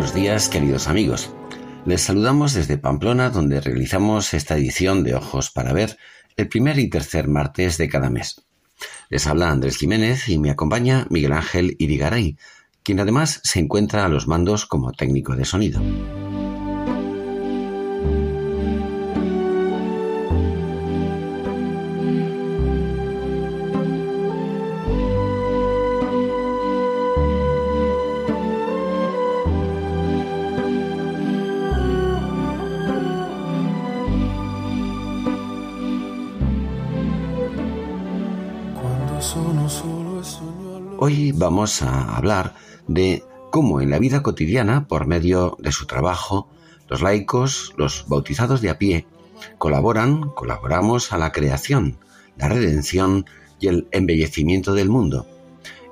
Buenos días, queridos amigos. Les saludamos desde Pamplona, donde realizamos esta edición de Ojos para Ver el primer y tercer martes de cada mes. Les habla Andrés Jiménez y me acompaña Miguel Ángel Irigaray, quien además se encuentra a los mandos como técnico de sonido. Vamos a hablar de cómo en la vida cotidiana, por medio de su trabajo, los laicos, los bautizados de a pie, colaboran, colaboramos a la creación, la redención y el embellecimiento del mundo.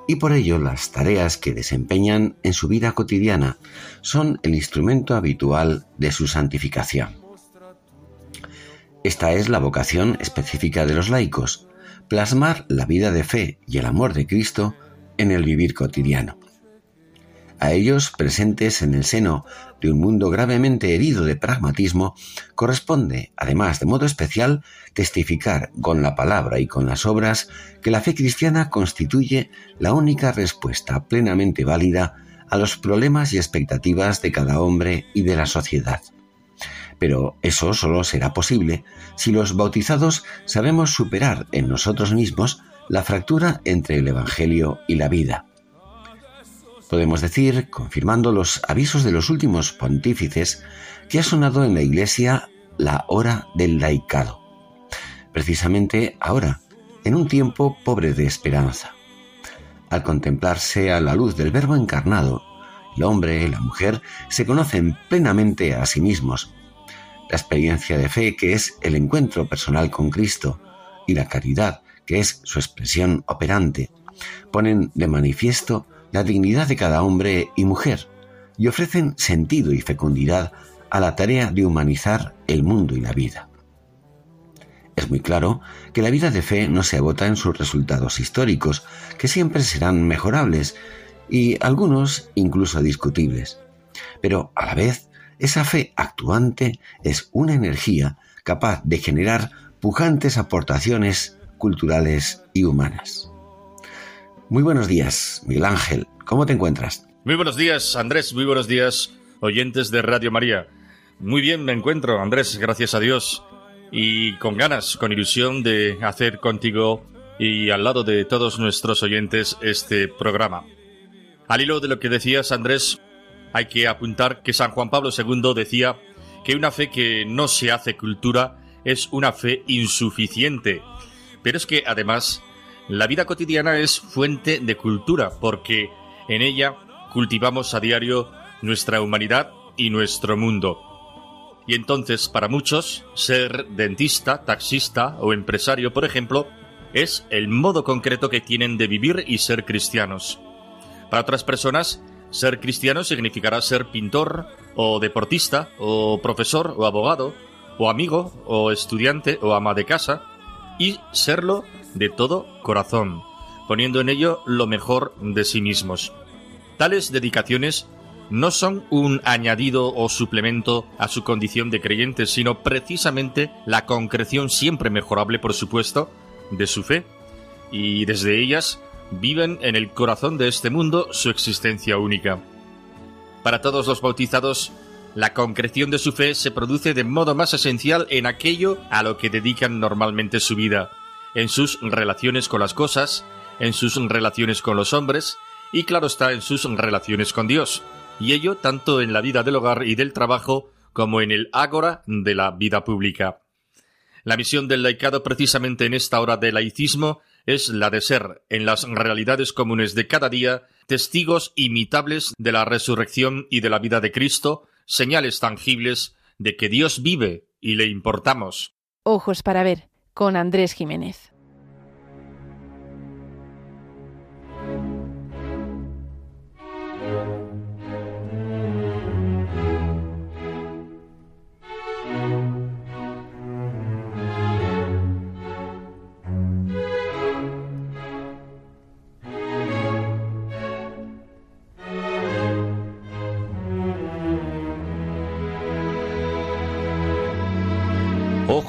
Y por ello las tareas que desempeñan en su vida cotidiana son el instrumento habitual de su santificación. Esta es la vocación específica de los laicos, plasmar la vida de fe y el amor de Cristo en el vivir cotidiano. A ellos, presentes en el seno de un mundo gravemente herido de pragmatismo, corresponde, además de modo especial, testificar con la palabra y con las obras que la fe cristiana constituye la única respuesta plenamente válida a los problemas y expectativas de cada hombre y de la sociedad. Pero eso solo será posible si los bautizados sabemos superar en nosotros mismos la fractura entre el Evangelio y la vida. Podemos decir, confirmando los avisos de los últimos pontífices, que ha sonado en la Iglesia la hora del laicado. Precisamente ahora, en un tiempo pobre de esperanza. Al contemplarse a la luz del Verbo encarnado, el hombre y la mujer se conocen plenamente a sí mismos. La experiencia de fe, que es el encuentro personal con Cristo, y la caridad, que es su expresión operante, ponen de manifiesto la dignidad de cada hombre y mujer y ofrecen sentido y fecundidad a la tarea de humanizar el mundo y la vida. Es muy claro que la vida de fe no se agota en sus resultados históricos, que siempre serán mejorables y algunos incluso discutibles. Pero a la vez, esa fe actuante es una energía capaz de generar pujantes aportaciones culturales y humanas. Muy buenos días, Miguel Ángel. ¿Cómo te encuentras? Muy buenos días, Andrés. Muy buenos días, oyentes de Radio María. Muy bien me encuentro, Andrés, gracias a Dios. Y con ganas, con ilusión de hacer contigo y al lado de todos nuestros oyentes este programa. Al hilo de lo que decías, Andrés, hay que apuntar que San Juan Pablo II decía que una fe que no se hace cultura es una fe insuficiente pero es que además la vida cotidiana es fuente de cultura porque en ella cultivamos a diario nuestra humanidad y nuestro mundo. Y entonces para muchos ser dentista, taxista o empresario, por ejemplo, es el modo concreto que tienen de vivir y ser cristianos. Para otras personas, ser cristiano significará ser pintor o deportista o profesor o abogado o amigo o estudiante o ama de casa y serlo de todo corazón, poniendo en ello lo mejor de sí mismos. Tales dedicaciones no son un añadido o suplemento a su condición de creyentes, sino precisamente la concreción siempre mejorable, por supuesto, de su fe, y desde ellas viven en el corazón de este mundo su existencia única. Para todos los bautizados, la concreción de su fe se produce de modo más esencial en aquello a lo que dedican normalmente su vida, en sus relaciones con las cosas, en sus relaciones con los hombres y claro está en sus relaciones con Dios. y ello tanto en la vida del hogar y del trabajo como en el ágora de la vida pública. La misión del laicado precisamente en esta hora de laicismo es la de ser, en las realidades comunes de cada día, testigos imitables de la resurrección y de la vida de Cristo, señales tangibles de que Dios vive y le importamos. Ojos para ver, con Andrés Jiménez.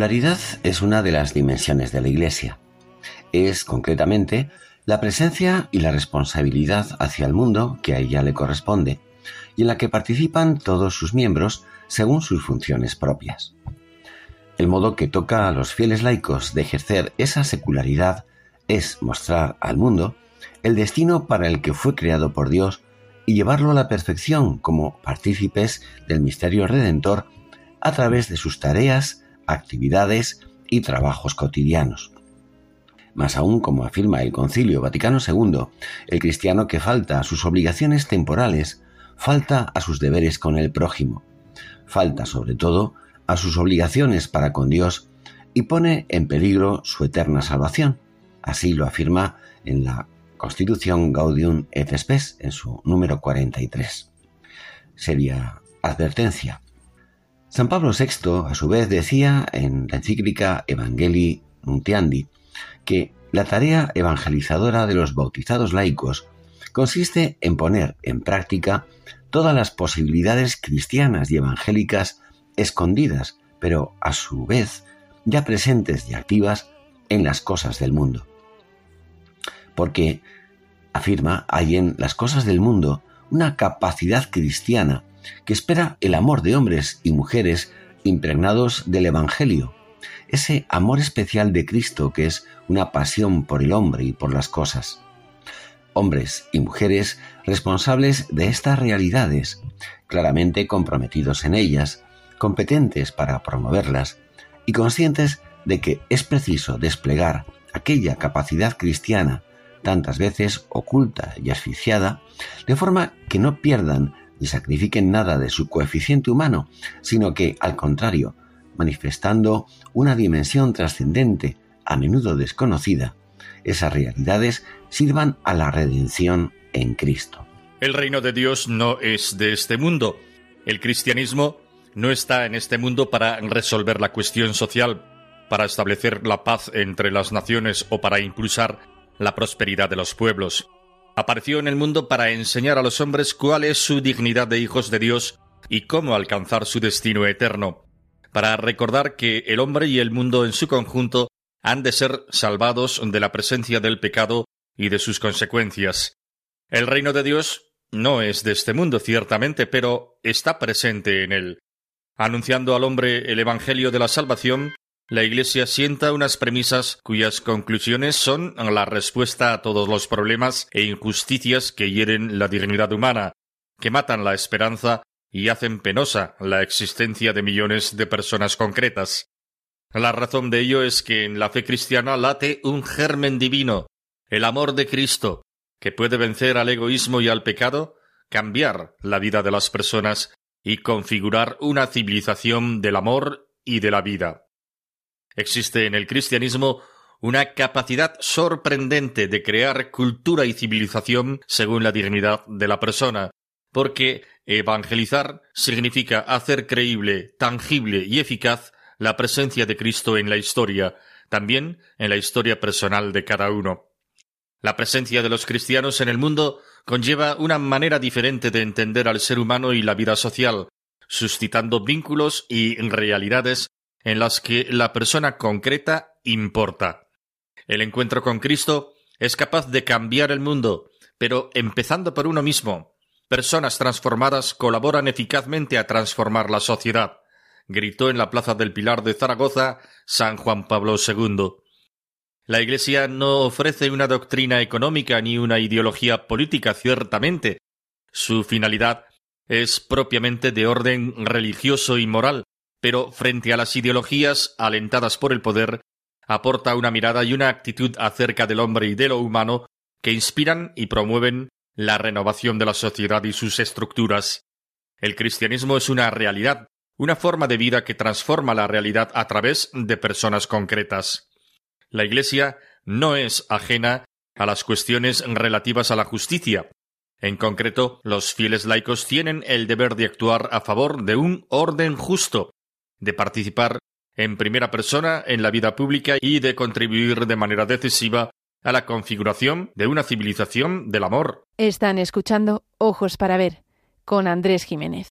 La secularidad es una de las dimensiones de la Iglesia. Es, concretamente, la presencia y la responsabilidad hacia el mundo que a ella le corresponde, y en la que participan todos sus miembros según sus funciones propias. El modo que toca a los fieles laicos de ejercer esa secularidad es mostrar al mundo el destino para el que fue creado por Dios y llevarlo a la perfección como partícipes del misterio redentor a través de sus tareas actividades y trabajos cotidianos. Más aún, como afirma el Concilio Vaticano II, el cristiano que falta a sus obligaciones temporales, falta a sus deberes con el prójimo, falta sobre todo a sus obligaciones para con Dios y pone en peligro su eterna salvación. Así lo afirma en la Constitución Gaudium et Spes en su número 43. Sería advertencia. San Pablo VI, a su vez, decía en la encíclica Evangelii Nuntiandi que la tarea evangelizadora de los bautizados laicos consiste en poner en práctica todas las posibilidades cristianas y evangélicas escondidas, pero a su vez ya presentes y activas en las cosas del mundo. Porque, afirma, hay en las cosas del mundo una capacidad cristiana que espera el amor de hombres y mujeres impregnados del Evangelio, ese amor especial de Cristo que es una pasión por el hombre y por las cosas. Hombres y mujeres responsables de estas realidades, claramente comprometidos en ellas, competentes para promoverlas y conscientes de que es preciso desplegar aquella capacidad cristiana tantas veces oculta y asfixiada, de forma que no pierdan y sacrifiquen nada de su coeficiente humano, sino que, al contrario, manifestando una dimensión trascendente, a menudo desconocida, esas realidades sirvan a la redención en Cristo. El reino de Dios no es de este mundo. El cristianismo no está en este mundo para resolver la cuestión social, para establecer la paz entre las naciones o para impulsar la prosperidad de los pueblos. Apareció en el mundo para enseñar a los hombres cuál es su dignidad de hijos de Dios y cómo alcanzar su destino eterno, para recordar que el hombre y el mundo en su conjunto han de ser salvados de la presencia del pecado y de sus consecuencias. El reino de Dios no es de este mundo, ciertamente, pero está presente en él. Anunciando al hombre el Evangelio de la salvación, la Iglesia sienta unas premisas cuyas conclusiones son la respuesta a todos los problemas e injusticias que hieren la dignidad humana, que matan la esperanza y hacen penosa la existencia de millones de personas concretas. La razón de ello es que en la fe cristiana late un germen divino, el amor de Cristo, que puede vencer al egoísmo y al pecado, cambiar la vida de las personas y configurar una civilización del amor y de la vida. Existe en el cristianismo una capacidad sorprendente de crear cultura y civilización según la dignidad de la persona, porque evangelizar significa hacer creíble, tangible y eficaz la presencia de Cristo en la historia, también en la historia personal de cada uno. La presencia de los cristianos en el mundo conlleva una manera diferente de entender al ser humano y la vida social, suscitando vínculos y realidades en las que la persona concreta importa. El encuentro con Cristo es capaz de cambiar el mundo, pero empezando por uno mismo. Personas transformadas colaboran eficazmente a transformar la sociedad gritó en la Plaza del Pilar de Zaragoza San Juan Pablo II. La Iglesia no ofrece una doctrina económica ni una ideología política, ciertamente. Su finalidad es propiamente de orden religioso y moral, pero frente a las ideologías alentadas por el poder, aporta una mirada y una actitud acerca del hombre y de lo humano que inspiran y promueven la renovación de la sociedad y sus estructuras. El cristianismo es una realidad, una forma de vida que transforma la realidad a través de personas concretas. La Iglesia no es ajena a las cuestiones relativas a la justicia. En concreto, los fieles laicos tienen el deber de actuar a favor de un orden justo, de participar en primera persona en la vida pública y de contribuir de manera decisiva a la configuración de una civilización del amor. Están escuchando Ojos para Ver con Andrés Jiménez.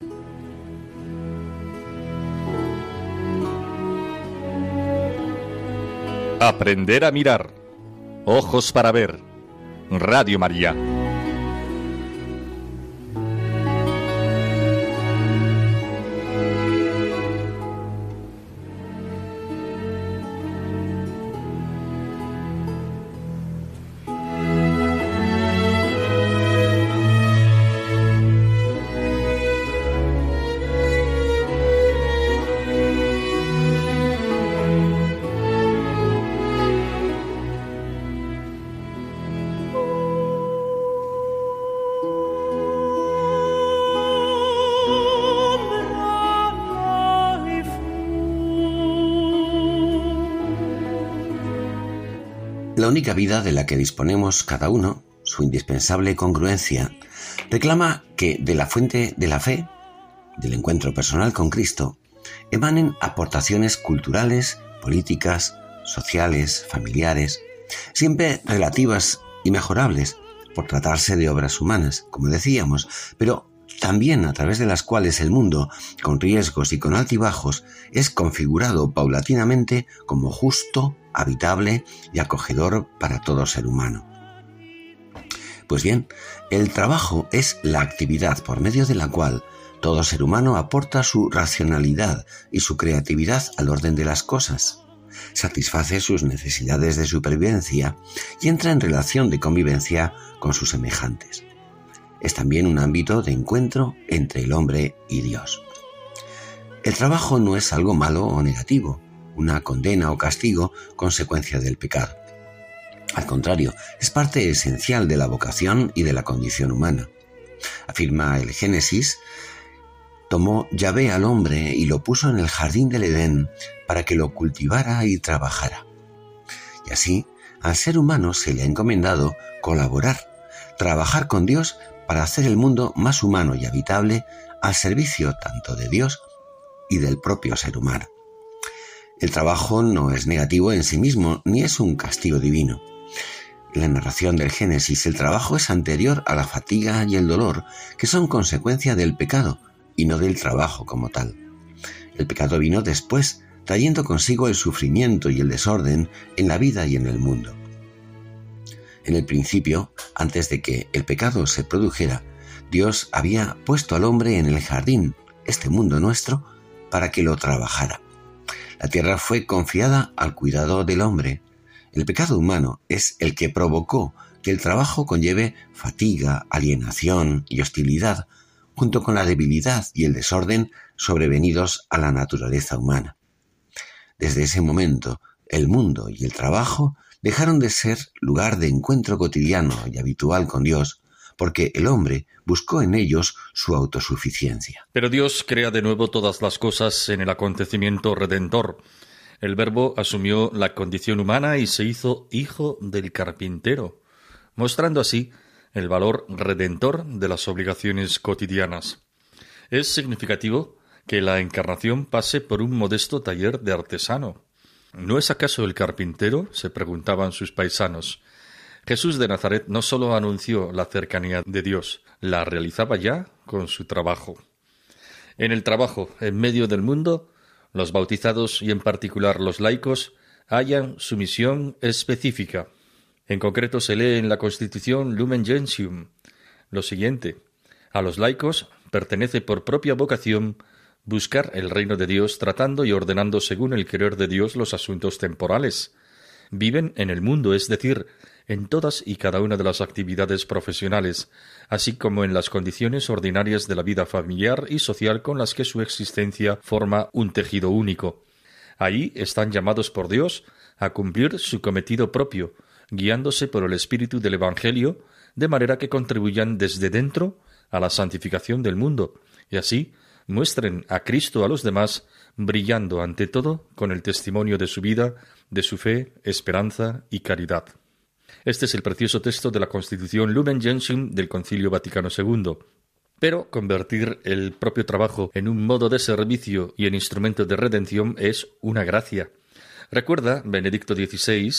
Aprender a mirar. Ojos para ver. Radio María. Única vida de la que disponemos cada uno, su indispensable congruencia, reclama que de la fuente de la fe, del encuentro personal con Cristo, emanen aportaciones culturales, políticas, sociales, familiares, siempre relativas y mejorables, por tratarse de obras humanas, como decíamos, pero también a través de las cuales el mundo, con riesgos y con altibajos, es configurado paulatinamente como justo, habitable y acogedor para todo ser humano. Pues bien, el trabajo es la actividad por medio de la cual todo ser humano aporta su racionalidad y su creatividad al orden de las cosas, satisface sus necesidades de supervivencia y entra en relación de convivencia con sus semejantes. Es también un ámbito de encuentro entre el hombre y Dios. El trabajo no es algo malo o negativo, una condena o castigo consecuencia del pecado. Al contrario, es parte esencial de la vocación y de la condición humana. Afirma el Génesis, tomó Yahvé al hombre y lo puso en el jardín del Edén para que lo cultivara y trabajara. Y así, al ser humano se le ha encomendado colaborar, trabajar con Dios para hacer el mundo más humano y habitable al servicio tanto de Dios y del propio ser humano. El trabajo no es negativo en sí mismo, ni es un castigo divino. La narración del Génesis, el trabajo es anterior a la fatiga y el dolor, que son consecuencia del pecado y no del trabajo como tal. El pecado vino después, trayendo consigo el sufrimiento y el desorden en la vida y en el mundo. En el principio, antes de que el pecado se produjera, Dios había puesto al hombre en el jardín, este mundo nuestro, para que lo trabajara. La tierra fue confiada al cuidado del hombre. El pecado humano es el que provocó que el trabajo conlleve fatiga, alienación y hostilidad, junto con la debilidad y el desorden sobrevenidos a la naturaleza humana. Desde ese momento, el mundo y el trabajo dejaron de ser lugar de encuentro cotidiano y habitual con Dios, porque el hombre buscó en ellos su autosuficiencia. Pero Dios crea de nuevo todas las cosas en el acontecimiento redentor. El Verbo asumió la condición humana y se hizo hijo del carpintero, mostrando así el valor redentor de las obligaciones cotidianas. Es significativo que la encarnación pase por un modesto taller de artesano. ¿No es acaso el carpintero? se preguntaban sus paisanos. Jesús de Nazaret no sólo anunció la cercanía de Dios, la realizaba ya con su trabajo. En el trabajo, en medio del mundo, los bautizados y en particular los laicos hallan su misión específica. En concreto se lee en la Constitución Lumen Gentium lo siguiente: a los laicos pertenece por propia vocación buscar el reino de Dios tratando y ordenando según el querer de Dios los asuntos temporales. Viven en el mundo, es decir, en todas y cada una de las actividades profesionales, así como en las condiciones ordinarias de la vida familiar y social con las que su existencia forma un tejido único. Ahí están llamados por Dios a cumplir su cometido propio, guiándose por el espíritu del Evangelio, de manera que contribuyan desde dentro a la santificación del mundo, y así muestren a Cristo a los demás, brillando ante todo con el testimonio de su vida, de su fe, esperanza y caridad. Este es el precioso texto de la Constitución Lumen Gentium del Concilio Vaticano II. Pero convertir el propio trabajo en un modo de servicio y en instrumento de redención es una gracia. Recuerda Benedicto XVI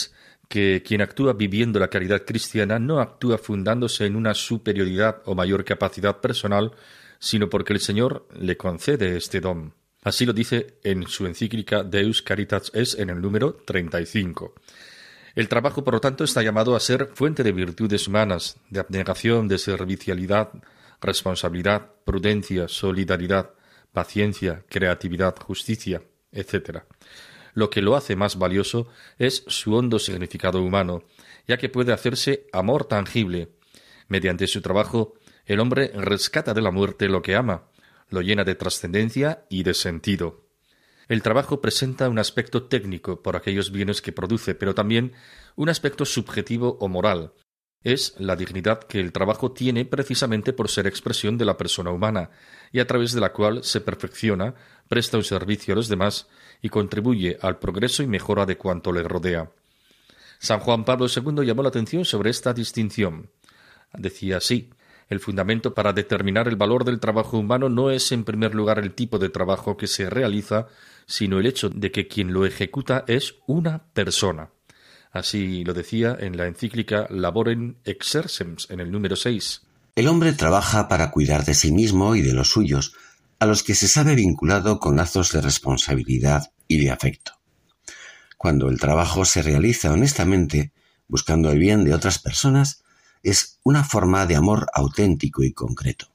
que quien actúa viviendo la caridad cristiana no actúa fundándose en una superioridad o mayor capacidad personal, sino porque el Señor le concede este don. Así lo dice en su encíclica Deus Caritas es en el número 35. El trabajo, por lo tanto, está llamado a ser fuente de virtudes humanas, de abnegación, de servicialidad, responsabilidad, prudencia, solidaridad, paciencia, creatividad, justicia, etc. Lo que lo hace más valioso es su hondo significado humano, ya que puede hacerse amor tangible. Mediante su trabajo, el hombre rescata de la muerte lo que ama, lo llena de trascendencia y de sentido. El trabajo presenta un aspecto técnico por aquellos bienes que produce, pero también un aspecto subjetivo o moral. Es la dignidad que el trabajo tiene precisamente por ser expresión de la persona humana, y a través de la cual se perfecciona, presta un servicio a los demás y contribuye al progreso y mejora de cuanto le rodea. San Juan Pablo II llamó la atención sobre esta distinción. Decía así el fundamento para determinar el valor del trabajo humano no es en primer lugar el tipo de trabajo que se realiza, sino el hecho de que quien lo ejecuta es una persona. Así lo decía en la encíclica Laborem Exercems en el número 6. El hombre trabaja para cuidar de sí mismo y de los suyos, a los que se sabe vinculado con lazos de responsabilidad y de afecto. Cuando el trabajo se realiza honestamente, buscando el bien de otras personas, es una forma de amor auténtico y concreto.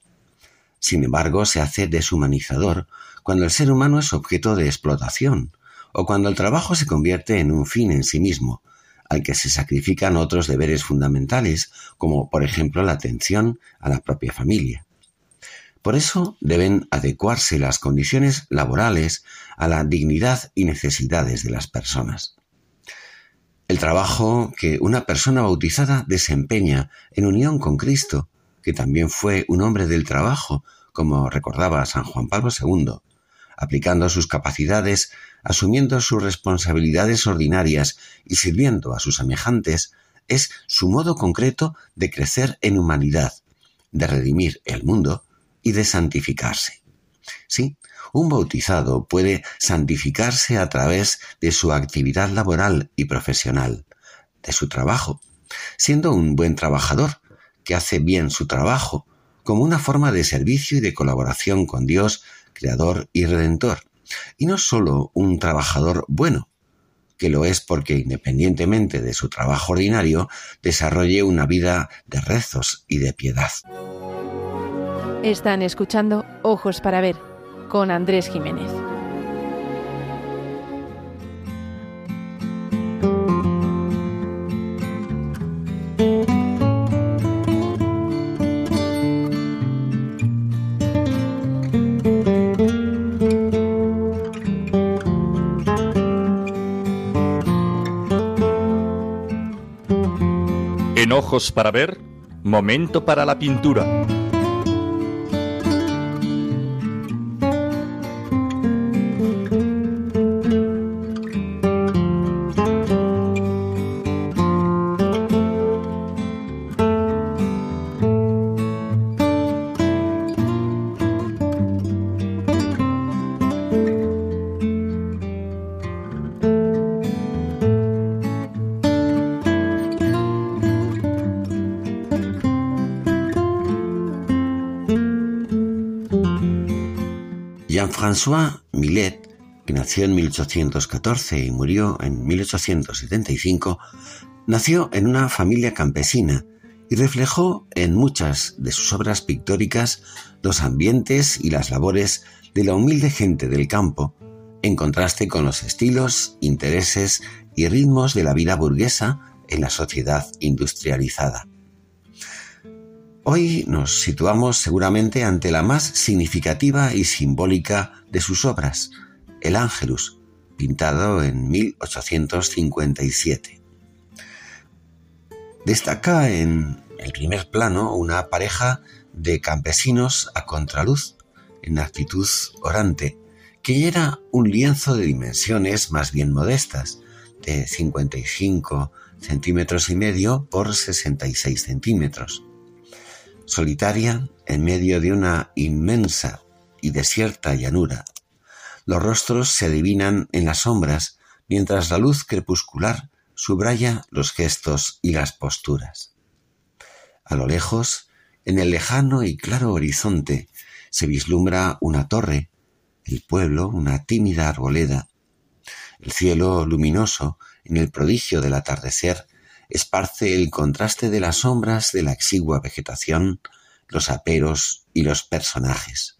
Sin embargo, se hace deshumanizador cuando el ser humano es objeto de explotación o cuando el trabajo se convierte en un fin en sí mismo, al que se sacrifican otros deberes fundamentales, como por ejemplo la atención a la propia familia. Por eso deben adecuarse las condiciones laborales a la dignidad y necesidades de las personas. El trabajo que una persona bautizada desempeña en unión con Cristo, que también fue un hombre del trabajo, como recordaba San Juan Pablo II, aplicando sus capacidades, asumiendo sus responsabilidades ordinarias y sirviendo a sus semejantes, es su modo concreto de crecer en humanidad, de redimir el mundo y de santificarse. Sí, un bautizado puede santificarse a través de su actividad laboral y profesional, de su trabajo, siendo un buen trabajador, que hace bien su trabajo, como una forma de servicio y de colaboración con Dios creador y redentor, y no sólo un trabajador bueno, que lo es porque independientemente de su trabajo ordinario, desarrolle una vida de rezos y de piedad. Están escuchando Ojos para Ver con Andrés Jiménez. ojos para ver, momento para la pintura. Jean-François Millet, que nació en 1814 y murió en 1875, nació en una familia campesina y reflejó en muchas de sus obras pictóricas los ambientes y las labores de la humilde gente del campo, en contraste con los estilos, intereses y ritmos de la vida burguesa en la sociedad industrializada. Hoy nos situamos seguramente ante la más significativa y simbólica de sus obras, el Ángelus, pintado en 1857. Destaca en el primer plano una pareja de campesinos a contraluz, en actitud orante, que era un lienzo de dimensiones más bien modestas, de 55 centímetros y medio por 66 centímetros. Solitaria en medio de una inmensa y desierta llanura. Los rostros se adivinan en las sombras, mientras la luz crepuscular subraya los gestos y las posturas. A lo lejos, en el lejano y claro horizonte, se vislumbra una torre, el pueblo una tímida arboleda. El cielo luminoso, en el prodigio del atardecer, esparce el contraste de las sombras de la exigua vegetación, los aperos y los personajes.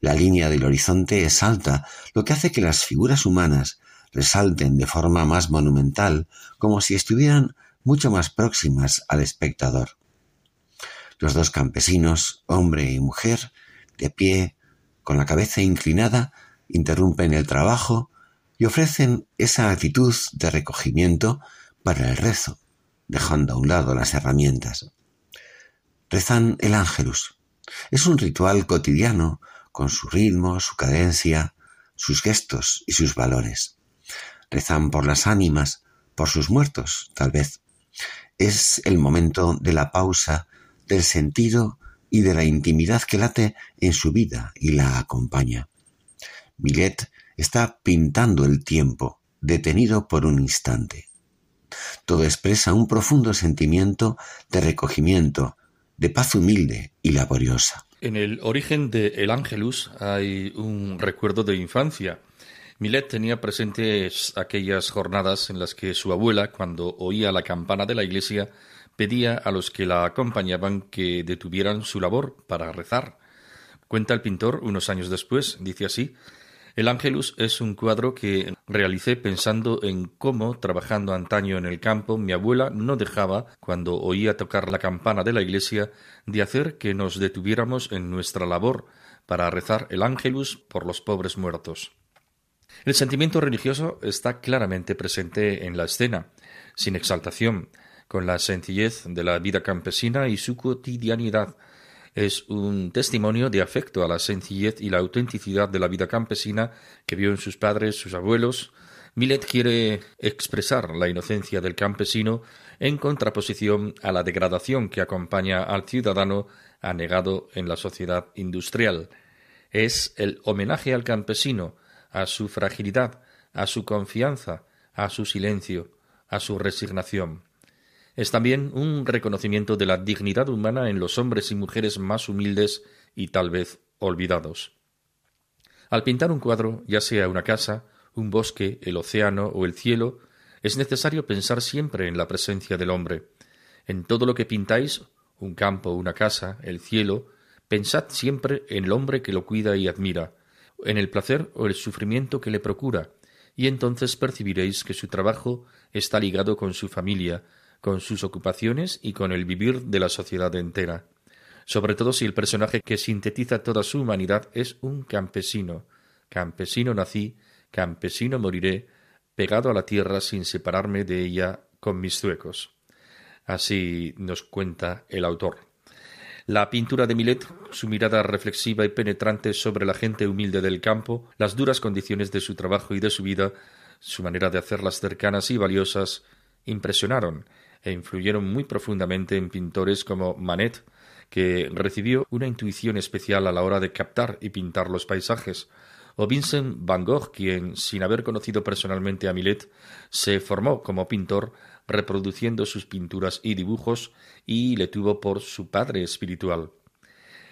La línea del horizonte es alta, lo que hace que las figuras humanas resalten de forma más monumental, como si estuvieran mucho más próximas al espectador. Los dos campesinos, hombre y mujer, de pie, con la cabeza inclinada, interrumpen el trabajo y ofrecen esa actitud de recogimiento para el rezo, dejando a un lado las herramientas. Rezan el ángelus. Es un ritual cotidiano, con su ritmo, su cadencia, sus gestos y sus valores rezan por las ánimas, por sus muertos, tal vez. Es el momento de la pausa, del sentido y de la intimidad que late en su vida y la acompaña. Millet está pintando el tiempo, detenido por un instante. Todo expresa un profundo sentimiento de recogimiento, de paz humilde y laboriosa. En el origen de El Ángelus hay un recuerdo de infancia. Millet tenía presentes aquellas jornadas en las que su abuela, cuando oía la campana de la iglesia, pedía a los que la acompañaban que detuvieran su labor para rezar. Cuenta el pintor unos años después, dice así El Ángelus es un cuadro que realicé pensando en cómo, trabajando antaño en el campo, mi abuela no dejaba, cuando oía tocar la campana de la iglesia, de hacer que nos detuviéramos en nuestra labor para rezar el Ángelus por los pobres muertos. El sentimiento religioso está claramente presente en la escena, sin exaltación, con la sencillez de la vida campesina y su cotidianidad. Es un testimonio de afecto a la sencillez y la autenticidad de la vida campesina que vio en sus padres, sus abuelos. Millet quiere expresar la inocencia del campesino en contraposición a la degradación que acompaña al ciudadano anegado en la sociedad industrial. Es el homenaje al campesino, a su fragilidad, a su confianza, a su silencio, a su resignación. Es también un reconocimiento de la dignidad humana en los hombres y mujeres más humildes y tal vez olvidados. Al pintar un cuadro, ya sea una casa, un bosque, el océano o el cielo, es necesario pensar siempre en la presencia del hombre. En todo lo que pintáis, un campo, una casa, el cielo, pensad siempre en el hombre que lo cuida y admira, en el placer o el sufrimiento que le procura, y entonces percibiréis que su trabajo está ligado con su familia, con sus ocupaciones y con el vivir de la sociedad entera, sobre todo si el personaje que sintetiza toda su humanidad es un campesino. Campesino nací, campesino moriré, pegado a la tierra sin separarme de ella con mis zuecos. Así nos cuenta el autor. La pintura de Millet, su mirada reflexiva y penetrante sobre la gente humilde del campo, las duras condiciones de su trabajo y de su vida, su manera de hacerlas cercanas y valiosas, impresionaron e influyeron muy profundamente en pintores como Manet, que recibió una intuición especial a la hora de captar y pintar los paisajes, o Vincent van Gogh, quien, sin haber conocido personalmente a Millet, se formó como pintor reproduciendo sus pinturas y dibujos y le tuvo por su padre espiritual.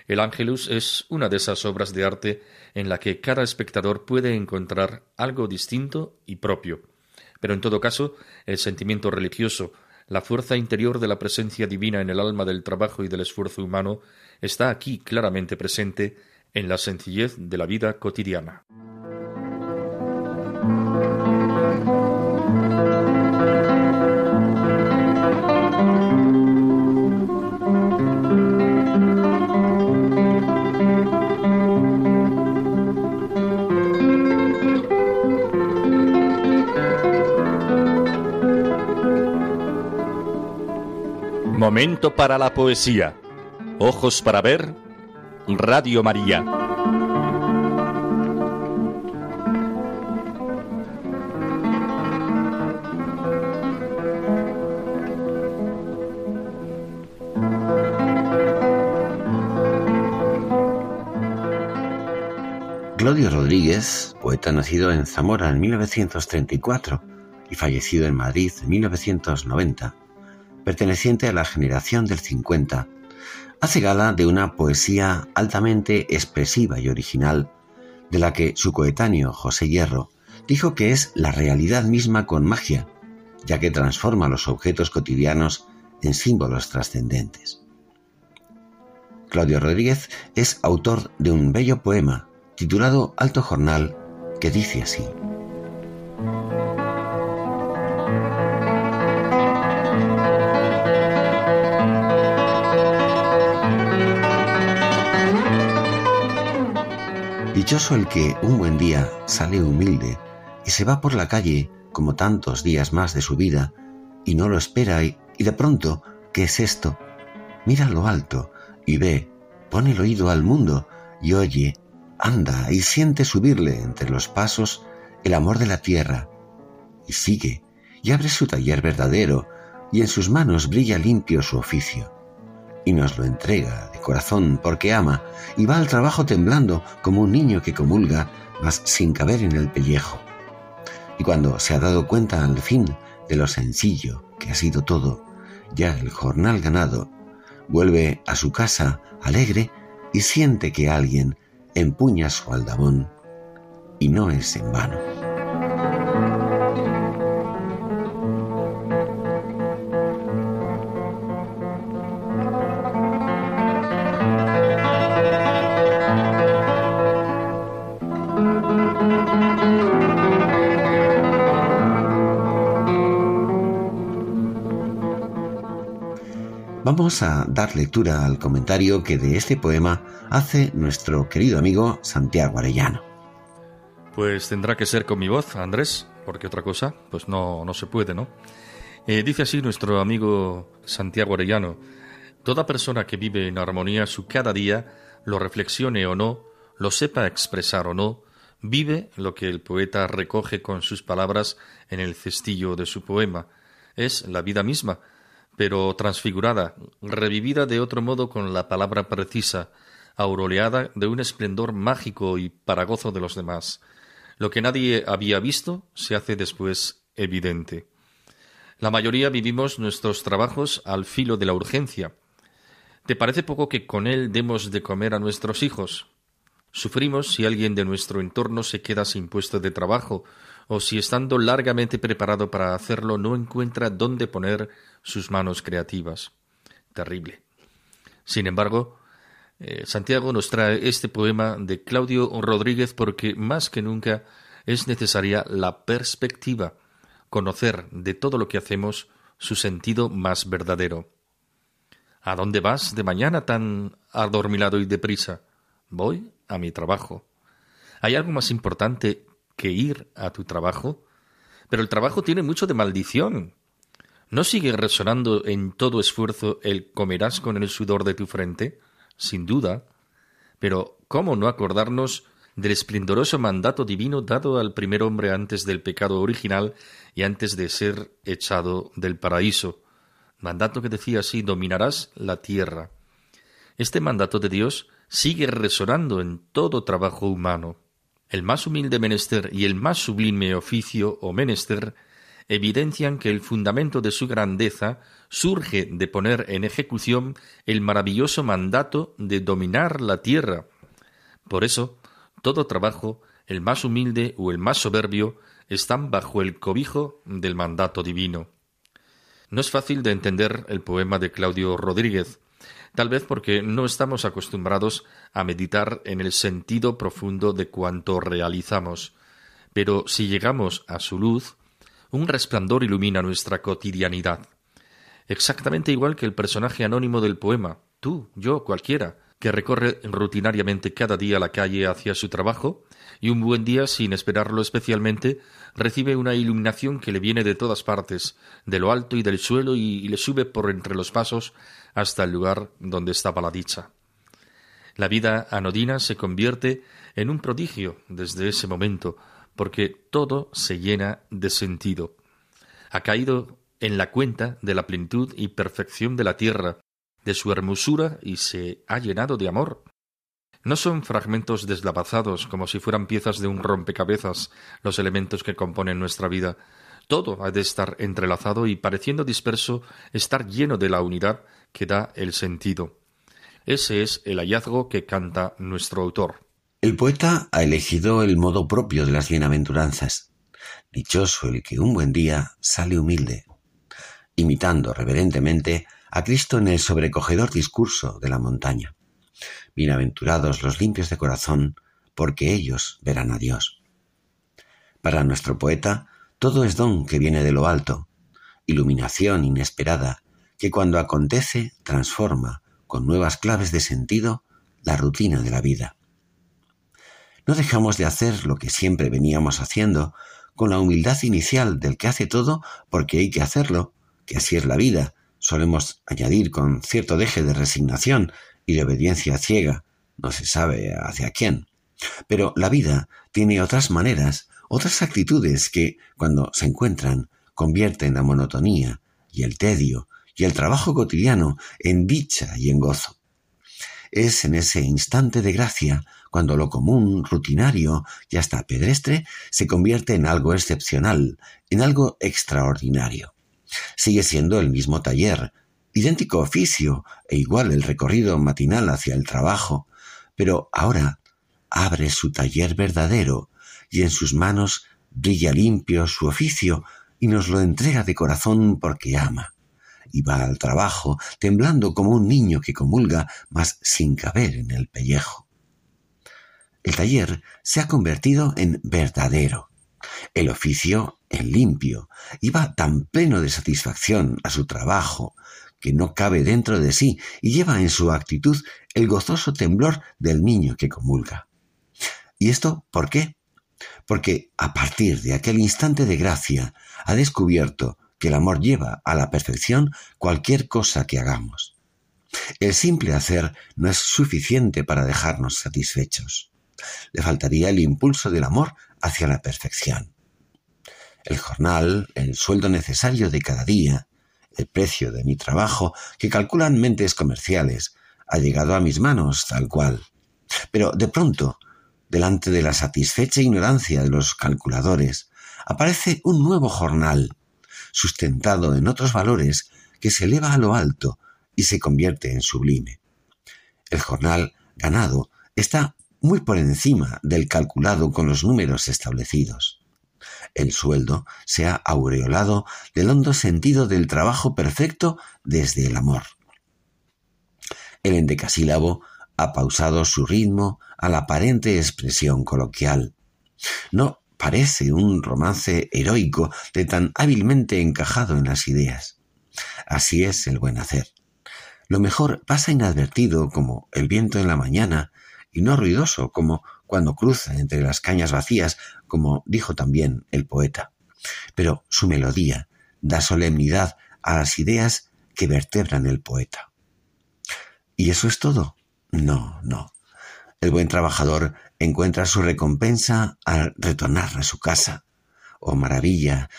El Ángelus es una de esas obras de arte en la que cada espectador puede encontrar algo distinto y propio. Pero en todo caso, el sentimiento religioso, la fuerza interior de la presencia divina en el alma del trabajo y del esfuerzo humano está aquí claramente presente en la sencillez de la vida cotidiana. Momento para la poesía. Ojos para ver. Radio María. Claudio Rodríguez, poeta nacido en Zamora en 1934 y fallecido en Madrid en 1990, perteneciente a la generación del 50, hace gala de una poesía altamente expresiva y original, de la que su coetáneo José Hierro dijo que es la realidad misma con magia, ya que transforma los objetos cotidianos en símbolos trascendentes. Claudio Rodríguez es autor de un bello poema titulado Alto Jornal que dice así. Dichoso el que un buen día sale humilde y se va por la calle como tantos días más de su vida y no lo espera y, de pronto, ¿qué es esto? Mira lo alto y ve, pone el oído al mundo y oye, anda y siente subirle entre los pasos el amor de la tierra y sigue y abre su taller verdadero y en sus manos brilla limpio su oficio y nos lo entrega de corazón porque ama y va al trabajo temblando como un niño que comulga, mas sin caber en el pellejo. Y cuando se ha dado cuenta al fin de lo sencillo que ha sido todo, ya el jornal ganado, vuelve a su casa alegre y siente que alguien empuña su aldabón y no es en vano. Vamos a dar lectura al comentario que de este poema hace nuestro querido amigo Santiago Arellano. Pues tendrá que ser con mi voz, Andrés, porque otra cosa, pues no, no se puede, ¿no? Eh, dice así nuestro amigo Santiago Arellano, toda persona que vive en armonía su cada día, lo reflexione o no, lo sepa expresar o no, vive lo que el poeta recoge con sus palabras en el cestillo de su poema. Es la vida misma, pero transfigurada, revivida de otro modo con la palabra precisa, auroleada de un esplendor mágico y para gozo de los demás. Lo que nadie había visto se hace después evidente. La mayoría vivimos nuestros trabajos al filo de la urgencia. ¿Te parece poco que con él demos de comer a nuestros hijos? Sufrimos si alguien de nuestro entorno se queda sin puesto de trabajo o si estando largamente preparado para hacerlo no encuentra dónde poner sus manos creativas. Terrible. Sin embargo, eh, Santiago nos trae este poema de Claudio Rodríguez porque más que nunca es necesaria la perspectiva, conocer de todo lo que hacemos su sentido más verdadero. ¿A dónde vas de mañana tan adormilado y deprisa? Voy a mi trabajo. ¿Hay algo más importante que ir a tu trabajo? Pero el trabajo tiene mucho de maldición. ¿No sigue resonando en todo esfuerzo el comerás con el sudor de tu frente? Sin duda. Pero ¿cómo no acordarnos del esplendoroso mandato divino dado al primer hombre antes del pecado original y antes de ser echado del paraíso? Mandato que decía así, dominarás la tierra. Este mandato de Dios sigue resonando en todo trabajo humano. El más humilde menester y el más sublime oficio o menester evidencian que el fundamento de su grandeza surge de poner en ejecución el maravilloso mandato de dominar la tierra. Por eso, todo trabajo, el más humilde o el más soberbio, están bajo el cobijo del mandato divino. No es fácil de entender el poema de Claudio Rodríguez, tal vez porque no estamos acostumbrados a meditar en el sentido profundo de cuanto realizamos. Pero si llegamos a su luz, un resplandor ilumina nuestra cotidianidad. Exactamente igual que el personaje anónimo del poema, tú, yo, cualquiera, que recorre rutinariamente cada día la calle hacia su trabajo, y un buen día, sin esperarlo especialmente, recibe una iluminación que le viene de todas partes, de lo alto y del suelo, y, le sube por entre los pasos hasta el lugar donde estaba la dicha. La vida anodina se convierte en un prodigio desde ese momento, porque todo se llena de sentido. Ha caído en la cuenta de la plenitud y perfección de la tierra, de su hermosura y se ha llenado de amor. No son fragmentos deslavazados como si fueran piezas de un rompecabezas los elementos que componen nuestra vida. Todo ha de estar entrelazado y pareciendo disperso, estar lleno de la unidad que da el sentido. Ese es el hallazgo que canta nuestro autor. El poeta ha elegido el modo propio de las bienaventuranzas. Dichoso el que un buen día sale humilde, imitando reverentemente a Cristo en el sobrecogedor discurso de la montaña. Bienaventurados los limpios de corazón, porque ellos verán a Dios. Para nuestro poeta, todo es don que viene de lo alto, iluminación inesperada, que cuando acontece transforma, con nuevas claves de sentido, la rutina de la vida. No dejamos de hacer lo que siempre veníamos haciendo, con la humildad inicial del que hace todo porque hay que hacerlo, que así es la vida, solemos añadir con cierto deje de resignación, y de obediencia ciega, no se sabe hacia quién. Pero la vida tiene otras maneras, otras actitudes que, cuando se encuentran, convierten la monotonía y el tedio y el trabajo cotidiano en dicha y en gozo. Es en ese instante de gracia cuando lo común, rutinario y hasta pedestre se convierte en algo excepcional, en algo extraordinario. Sigue siendo el mismo taller, idéntico oficio e igual el recorrido matinal hacia el trabajo, pero ahora abre su taller verdadero y en sus manos brilla limpio su oficio y nos lo entrega de corazón porque ama. Y va al trabajo temblando como un niño que comulga, mas sin caber en el pellejo. El taller se ha convertido en verdadero, el oficio en limpio, y va tan pleno de satisfacción a su trabajo, que no cabe dentro de sí y lleva en su actitud el gozoso temblor del niño que comulga. ¿Y esto por qué? Porque a partir de aquel instante de gracia ha descubierto que el amor lleva a la perfección cualquier cosa que hagamos. El simple hacer no es suficiente para dejarnos satisfechos. Le faltaría el impulso del amor hacia la perfección. El jornal, el sueldo necesario de cada día, el precio de mi trabajo que calculan mentes comerciales ha llegado a mis manos tal cual. Pero de pronto, delante de la satisfecha ignorancia de los calculadores, aparece un nuevo jornal, sustentado en otros valores que se eleva a lo alto y se convierte en sublime. El jornal ganado está muy por encima del calculado con los números establecidos. El sueldo se ha aureolado del hondo sentido del trabajo perfecto desde el amor. El endecasílabo ha pausado su ritmo a la aparente expresión coloquial. No parece un romance heroico de tan hábilmente encajado en las ideas. Así es el buen hacer. Lo mejor pasa inadvertido como el viento en la mañana y no ruidoso como cuando cruza entre las cañas vacías, como dijo también el poeta. Pero su melodía da solemnidad a las ideas que vertebran el poeta. ¿Y eso es todo? No, no. El buen trabajador encuentra su recompensa al retornar a su casa. Oh maravilla,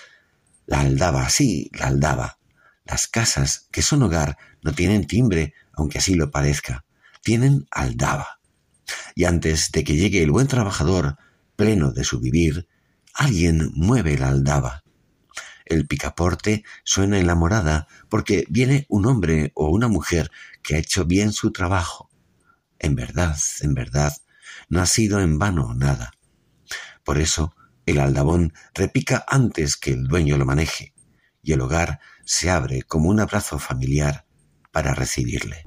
la aldaba, sí, la aldaba. Las casas que son hogar no tienen timbre, aunque así lo parezca. Tienen aldaba. Y antes de que llegue el buen trabajador, pleno de su vivir, alguien mueve la aldaba. El picaporte suena en la morada porque viene un hombre o una mujer que ha hecho bien su trabajo. En verdad, en verdad, no ha sido en vano nada. Por eso, el aldabón repica antes que el dueño lo maneje, y el hogar se abre como un abrazo familiar para recibirle.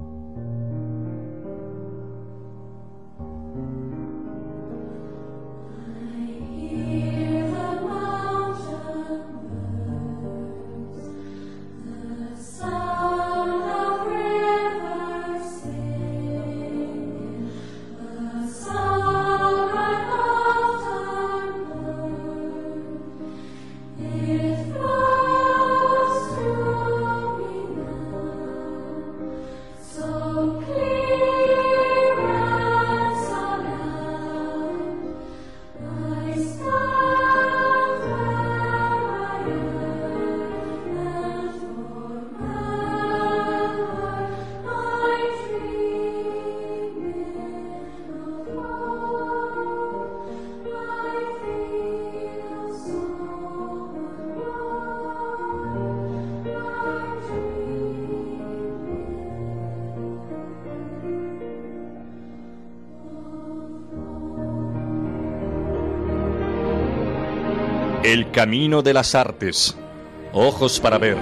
El camino de las artes. Ojos para ver.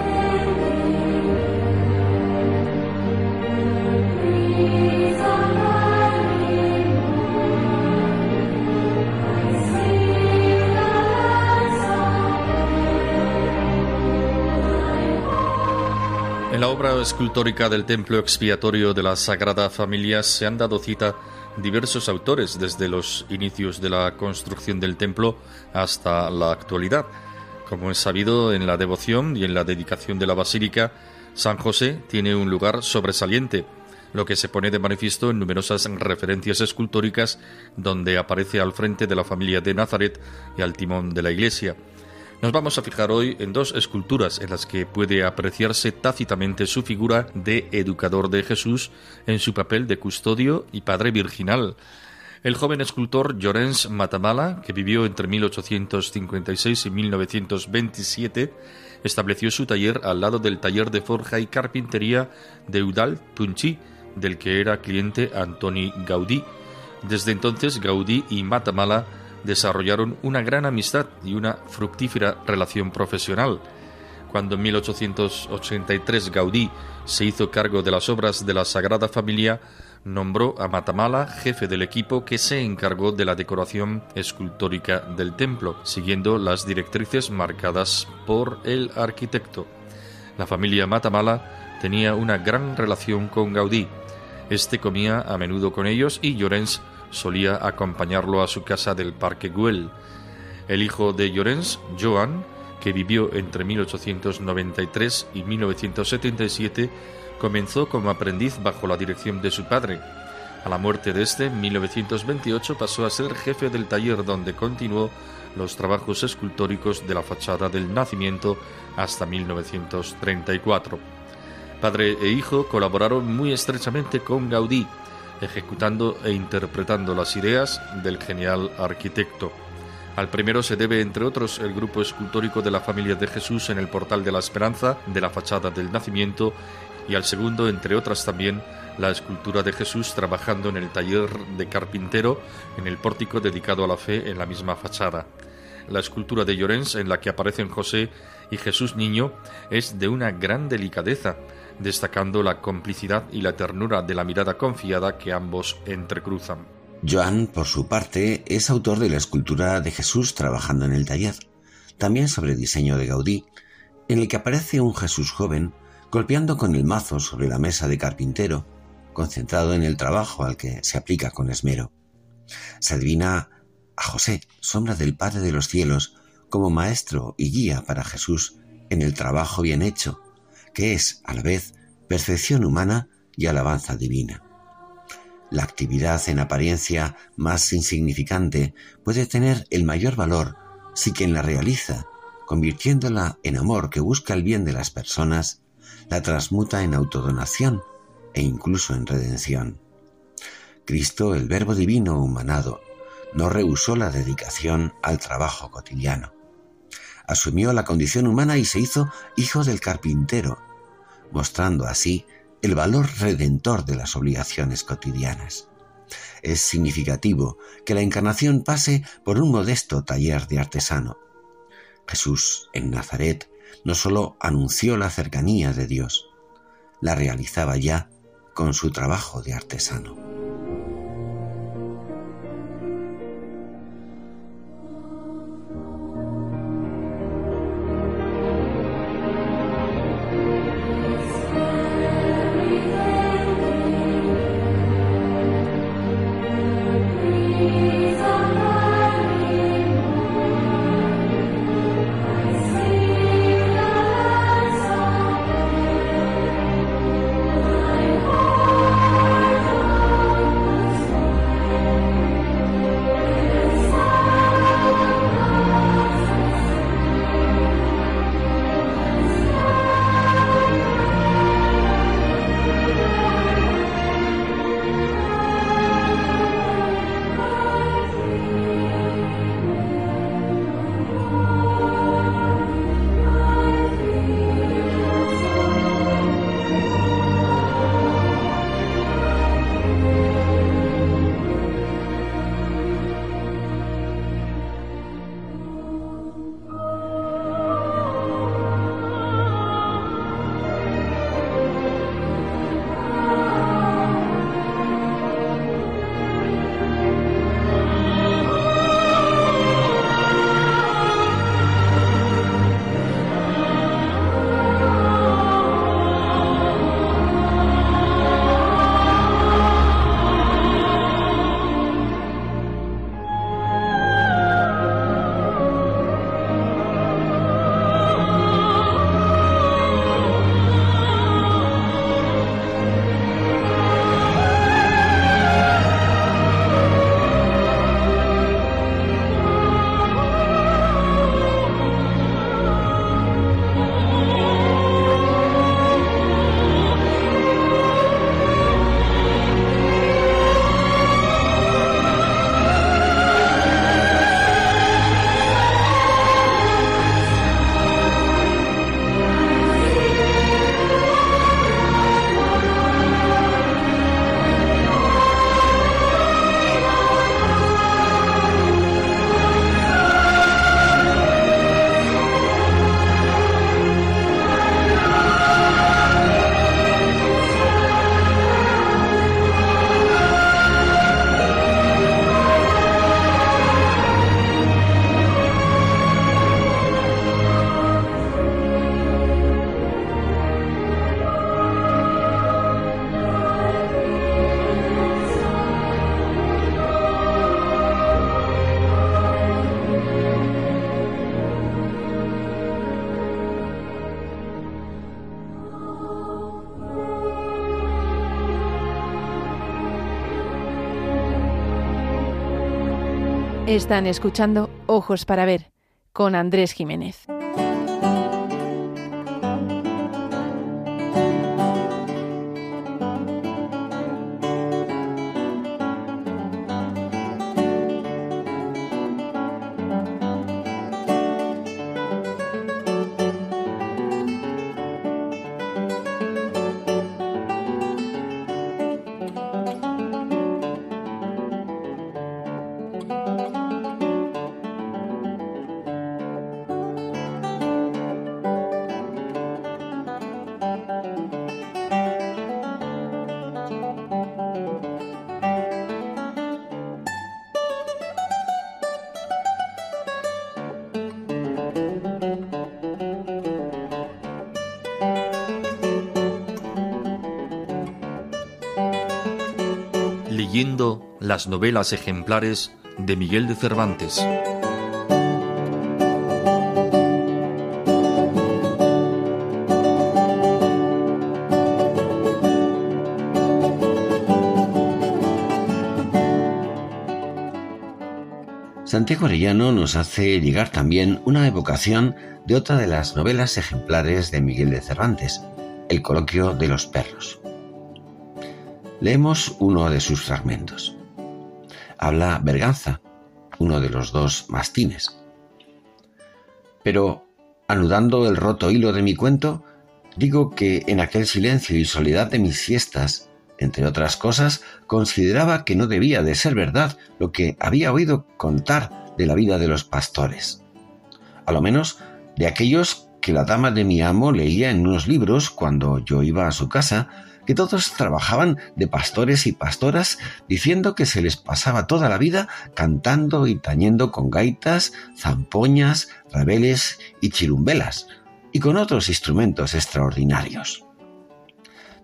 En la obra escultórica del templo expiatorio de la Sagrada Familia se han dado cita diversos autores desde los inicios de la construcción del templo hasta la actualidad. Como es sabido en la devoción y en la dedicación de la basílica, San José tiene un lugar sobresaliente, lo que se pone de manifiesto en numerosas referencias escultóricas donde aparece al frente de la familia de Nazaret y al timón de la iglesia. Nos vamos a fijar hoy en dos esculturas en las que puede apreciarse tácitamente su figura de educador de Jesús en su papel de custodio y padre virginal. El joven escultor Llorens Matamala, que vivió entre 1856 y 1927, estableció su taller al lado del taller de forja y carpintería de Eudald Punchi, del que era cliente Antoni Gaudí. Desde entonces Gaudí y Matamala desarrollaron una gran amistad y una fructífera relación profesional. Cuando en 1883 Gaudí se hizo cargo de las obras de la Sagrada Familia, nombró a Matamala jefe del equipo que se encargó de la decoración escultórica del templo, siguiendo las directrices marcadas por el arquitecto. La familia Matamala tenía una gran relación con Gaudí. Este comía a menudo con ellos y Llorens solía acompañarlo a su casa del Parque Güell. El hijo de Llorens, Joan, que vivió entre 1893 y 1977, comenzó como aprendiz bajo la dirección de su padre. A la muerte de este, en 1928 pasó a ser jefe del taller donde continuó los trabajos escultóricos de la fachada del nacimiento hasta 1934. Padre e hijo colaboraron muy estrechamente con Gaudí, ejecutando e interpretando las ideas del genial arquitecto. Al primero se debe, entre otros, el grupo escultórico de la familia de Jesús en el portal de la Esperanza, de la fachada del Nacimiento, y al segundo, entre otras también, la escultura de Jesús trabajando en el taller de carpintero en el pórtico dedicado a la fe en la misma fachada. La escultura de Llorens, en la que aparecen José y Jesús niño, es de una gran delicadeza, destacando la complicidad y la ternura de la mirada confiada que ambos entrecruzan. Joan, por su parte, es autor de la escultura de Jesús trabajando en el taller, también sobre diseño de Gaudí, en el que aparece un Jesús joven golpeando con el mazo sobre la mesa de carpintero, concentrado en el trabajo al que se aplica con esmero. Se adivina a José, sombra del Padre de los cielos, como maestro y guía para Jesús en el trabajo bien hecho, que es, a la vez, perfección humana y alabanza divina. La actividad en apariencia más insignificante puede tener el mayor valor si quien la realiza, convirtiéndola en amor que busca el bien de las personas, la transmuta en autodonación e incluso en redención. Cristo, el Verbo Divino humanado, no rehusó la dedicación al trabajo cotidiano. Asumió la condición humana y se hizo hijo del carpintero, mostrando así el valor redentor de las obligaciones cotidianas. Es significativo que la encarnación pase por un modesto taller de artesano. Jesús en Nazaret no sólo anunció la cercanía de Dios, la realizaba ya con su trabajo de artesano. Están escuchando Ojos para Ver con Andrés Jiménez. Las novelas ejemplares de Miguel de Cervantes. Santiago Arellano nos hace llegar también una evocación de otra de las novelas ejemplares de Miguel de Cervantes, El coloquio de los perros. Leemos uno de sus fragmentos. Habla Berganza, uno de los dos mastines. Pero, anudando el roto hilo de mi cuento, digo que en aquel silencio y soledad de mis siestas, entre otras cosas, consideraba que no debía de ser verdad lo que había oído contar de la vida de los pastores. A lo menos de aquellos que la dama de mi amo leía en unos libros cuando yo iba a su casa, que todos trabajaban de pastores y pastoras, diciendo que se les pasaba toda la vida cantando y tañendo con gaitas, zampoñas, rabeles y chirumbelas, y con otros instrumentos extraordinarios.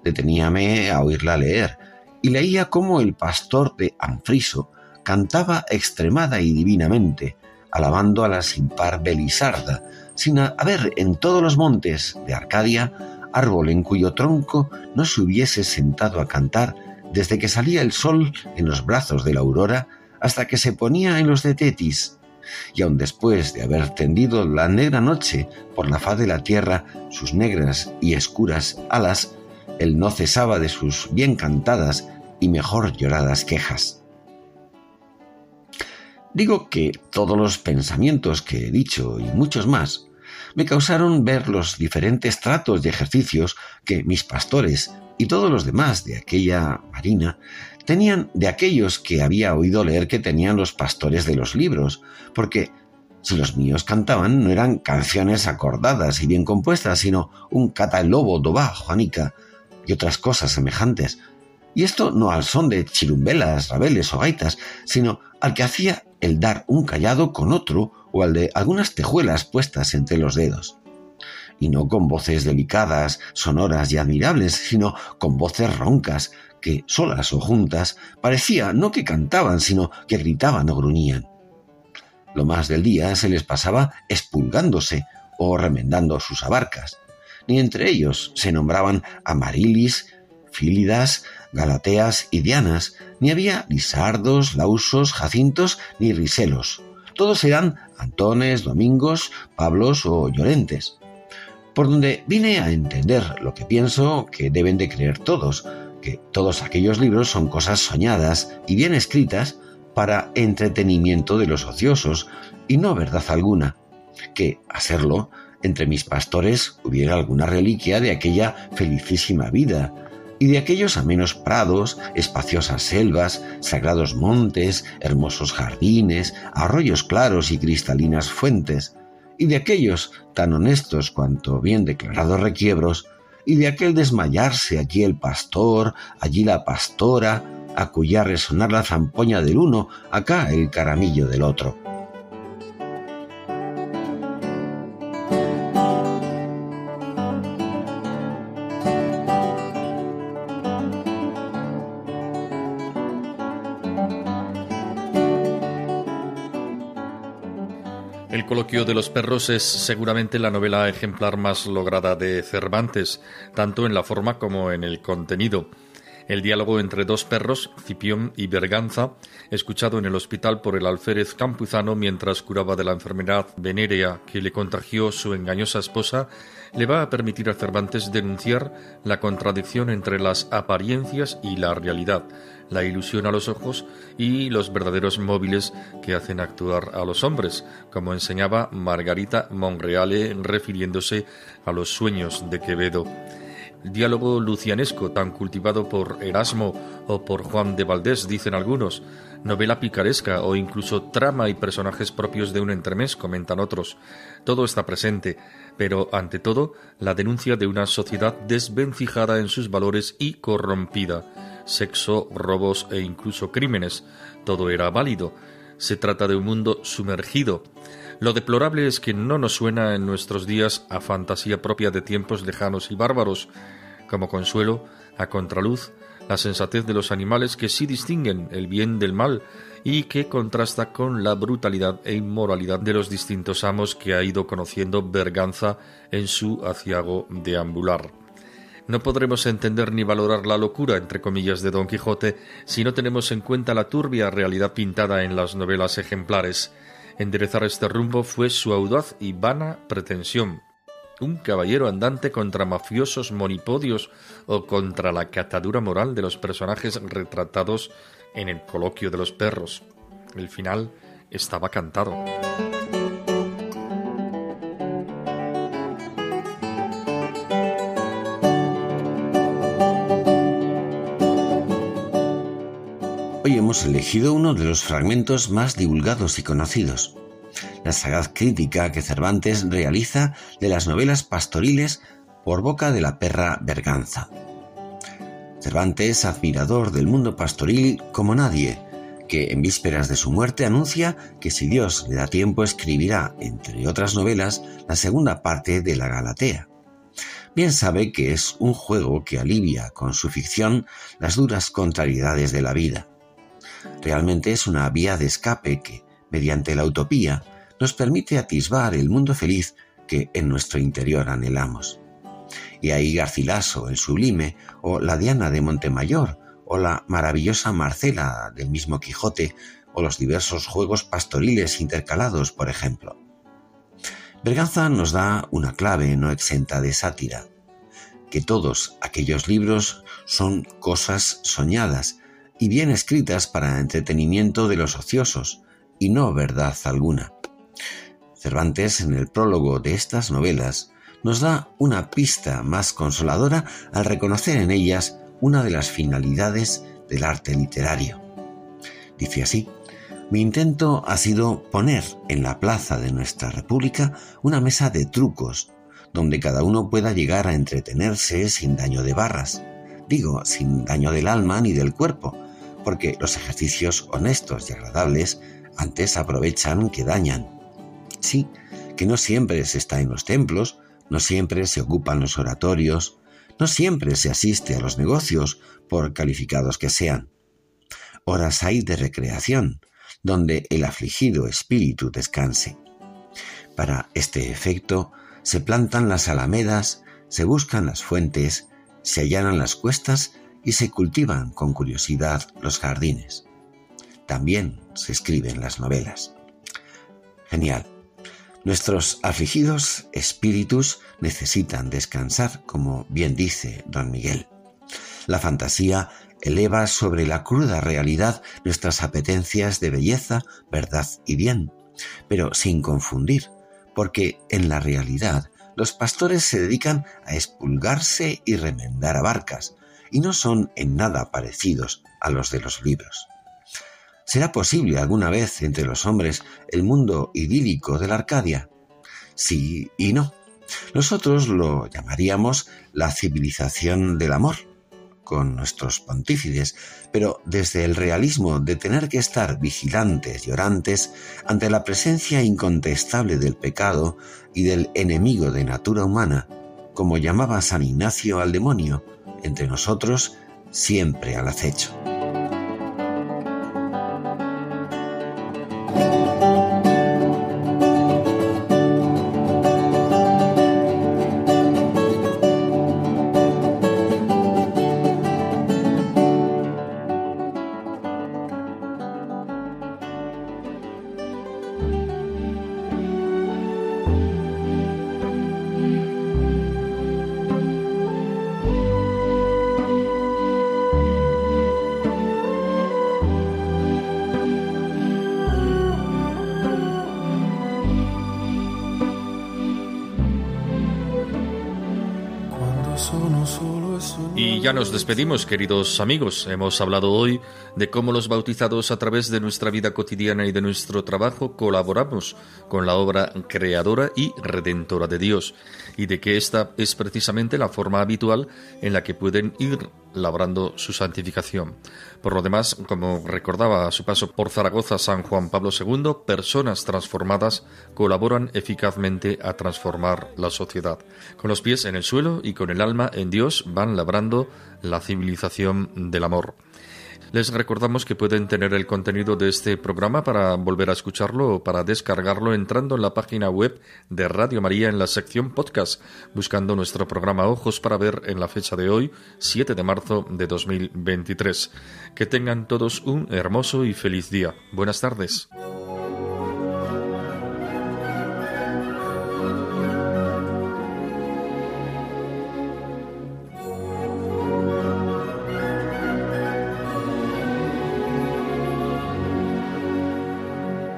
Deteníame a oírla leer, y leía cómo el pastor de Anfriso cantaba extremada y divinamente, alabando a la sin par Belisarda, sin haber en todos los montes de Arcadia árbol en cuyo tronco no se hubiese sentado a cantar desde que salía el sol en los brazos de la aurora hasta que se ponía en los de Tetis, y aun después de haber tendido la negra noche por la faz de la tierra sus negras y escuras alas, él no cesaba de sus bien cantadas y mejor lloradas quejas. Digo que todos los pensamientos que he dicho y muchos más me causaron ver los diferentes tratos y ejercicios que mis pastores y todos los demás de aquella marina tenían de aquellos que había oído leer que tenían los pastores de los libros, porque si los míos cantaban no eran canciones acordadas y bien compuestas, sino un catalobo dobá, Juanica, y otras cosas semejantes. Y esto no al son de chirumbelas, rabeles o gaitas, sino al que hacía el dar un callado con otro o al de algunas tejuelas puestas entre los dedos. Y no con voces delicadas, sonoras y admirables, sino con voces roncas, que, solas o juntas, parecía no que cantaban, sino que gritaban o gruñían. Lo más del día se les pasaba expulgándose o remendando sus abarcas. Ni entre ellos se nombraban Amarilis, Fílidas, Galateas y Dianas, ni había lisardos, lausos, jacintos, ni riselos. Todos eran Antones, Domingos, Pablos o Llorentes. Por donde vine a entender lo que pienso que deben de creer todos, que todos aquellos libros son cosas soñadas y bien escritas para entretenimiento de los ociosos y no verdad alguna, que, a serlo, entre mis pastores hubiera alguna reliquia de aquella felicísima vida, y de aquellos amenos prados, espaciosas selvas, sagrados montes, hermosos jardines, arroyos claros y cristalinas fuentes, y de aquellos tan honestos cuanto bien declarados requiebros, y de aquel desmayarse aquí el pastor, allí la pastora, acullá resonar la zampoña del uno, acá el caramillo del otro. Coloquio de los perros es seguramente la novela ejemplar más lograda de Cervantes, tanto en la forma como en el contenido. El diálogo entre dos perros, Cipión y Berganza, escuchado en el hospital por el alférez campuzano mientras curaba de la enfermedad venérea que le contagió su engañosa esposa, le va a permitir a Cervantes denunciar la contradicción entre las apariencias y la realidad, la ilusión a los ojos y los verdaderos móviles que hacen actuar a los hombres, como enseñaba Margarita Monreale refiriéndose a los sueños de Quevedo. Diálogo lucianesco, tan cultivado por Erasmo o por Juan de Valdés, dicen algunos, novela picaresca o incluso trama y personajes propios de un entremés, comentan otros. Todo está presente, pero ante todo la denuncia de una sociedad desvencijada en sus valores y corrompida. Sexo, robos e incluso crímenes, todo era válido. Se trata de un mundo sumergido. Lo deplorable es que no nos suena en nuestros días a fantasía propia de tiempos lejanos y bárbaros. Como consuelo, a contraluz, la sensatez de los animales que sí distinguen el bien del mal y que contrasta con la brutalidad e inmoralidad de los distintos amos que ha ido conociendo Berganza en su aciago deambular. No podremos entender ni valorar la locura, entre comillas, de Don Quijote si no tenemos en cuenta la turbia realidad pintada en las novelas ejemplares. Enderezar este rumbo fue su audaz y vana pretensión. Un caballero andante contra mafiosos monipodios o contra la catadura moral de los personajes retratados en el coloquio de los perros. El final estaba cantado. Hemos elegido uno de los fragmentos más divulgados y conocidos, la sagaz crítica que Cervantes realiza de las novelas pastoriles por boca de la perra Berganza. Cervantes, admirador del mundo pastoril como nadie, que en vísperas de su muerte anuncia que si Dios le da tiempo escribirá, entre otras novelas, la segunda parte de la Galatea. Bien sabe que es un juego que alivia con su ficción las duras contrariedades de la vida. Realmente es una vía de escape que, mediante la utopía, nos permite atisbar el mundo feliz que en nuestro interior anhelamos. Y ahí Garcilaso, el sublime, o la Diana de Montemayor, o la maravillosa Marcela del mismo Quijote, o los diversos juegos pastoriles intercalados, por ejemplo. Berganza nos da una clave no exenta de sátira, que todos aquellos libros son cosas soñadas y bien escritas para entretenimiento de los ociosos, y no verdad alguna. Cervantes, en el prólogo de estas novelas, nos da una pista más consoladora al reconocer en ellas una de las finalidades del arte literario. Dice así, mi intento ha sido poner en la plaza de nuestra República una mesa de trucos, donde cada uno pueda llegar a entretenerse sin daño de barras, digo, sin daño del alma ni del cuerpo, porque los ejercicios honestos y agradables antes aprovechan que dañan. Sí, que no siempre se está en los templos, no siempre se ocupan los oratorios, no siempre se asiste a los negocios, por calificados que sean. Horas hay de recreación, donde el afligido espíritu descanse. Para este efecto, se plantan las alamedas, se buscan las fuentes, se allanan las cuestas y se cultivan con curiosidad los jardines. También se escriben las novelas. Genial. Nuestros afligidos espíritus necesitan descansar, como bien dice don Miguel. La fantasía eleva sobre la cruda realidad nuestras apetencias de belleza, verdad y bien, pero sin confundir, porque en la realidad los pastores se dedican a expulgarse y remendar a barcas, y no son en nada parecidos a los de los libros. ¿Será posible alguna vez entre los hombres el mundo idílico de la Arcadia? Sí y no. Nosotros lo llamaríamos la civilización del amor, con nuestros pontífices, pero desde el realismo de tener que estar vigilantes y orantes ante la presencia incontestable del pecado y del enemigo de natura humana, como llamaba San Ignacio al demonio, entre nosotros siempre al acecho. Despedimos, queridos amigos. Hemos hablado hoy de cómo los bautizados a través de nuestra vida cotidiana y de nuestro trabajo colaboramos con la obra creadora y redentora de Dios, y de que esta es precisamente la forma habitual en la que pueden ir labrando su santificación. Por lo demás, como recordaba a su paso por Zaragoza San Juan Pablo II, personas transformadas colaboran eficazmente a transformar la sociedad. Con los pies en el suelo y con el alma en Dios van labrando la civilización del amor. Les recordamos que pueden tener el contenido de este programa para volver a escucharlo o para descargarlo entrando en la página web de Radio María en la sección podcast, buscando nuestro programa Ojos para ver en la fecha de hoy, 7 de marzo de 2023. Que tengan todos un hermoso y feliz día. Buenas tardes.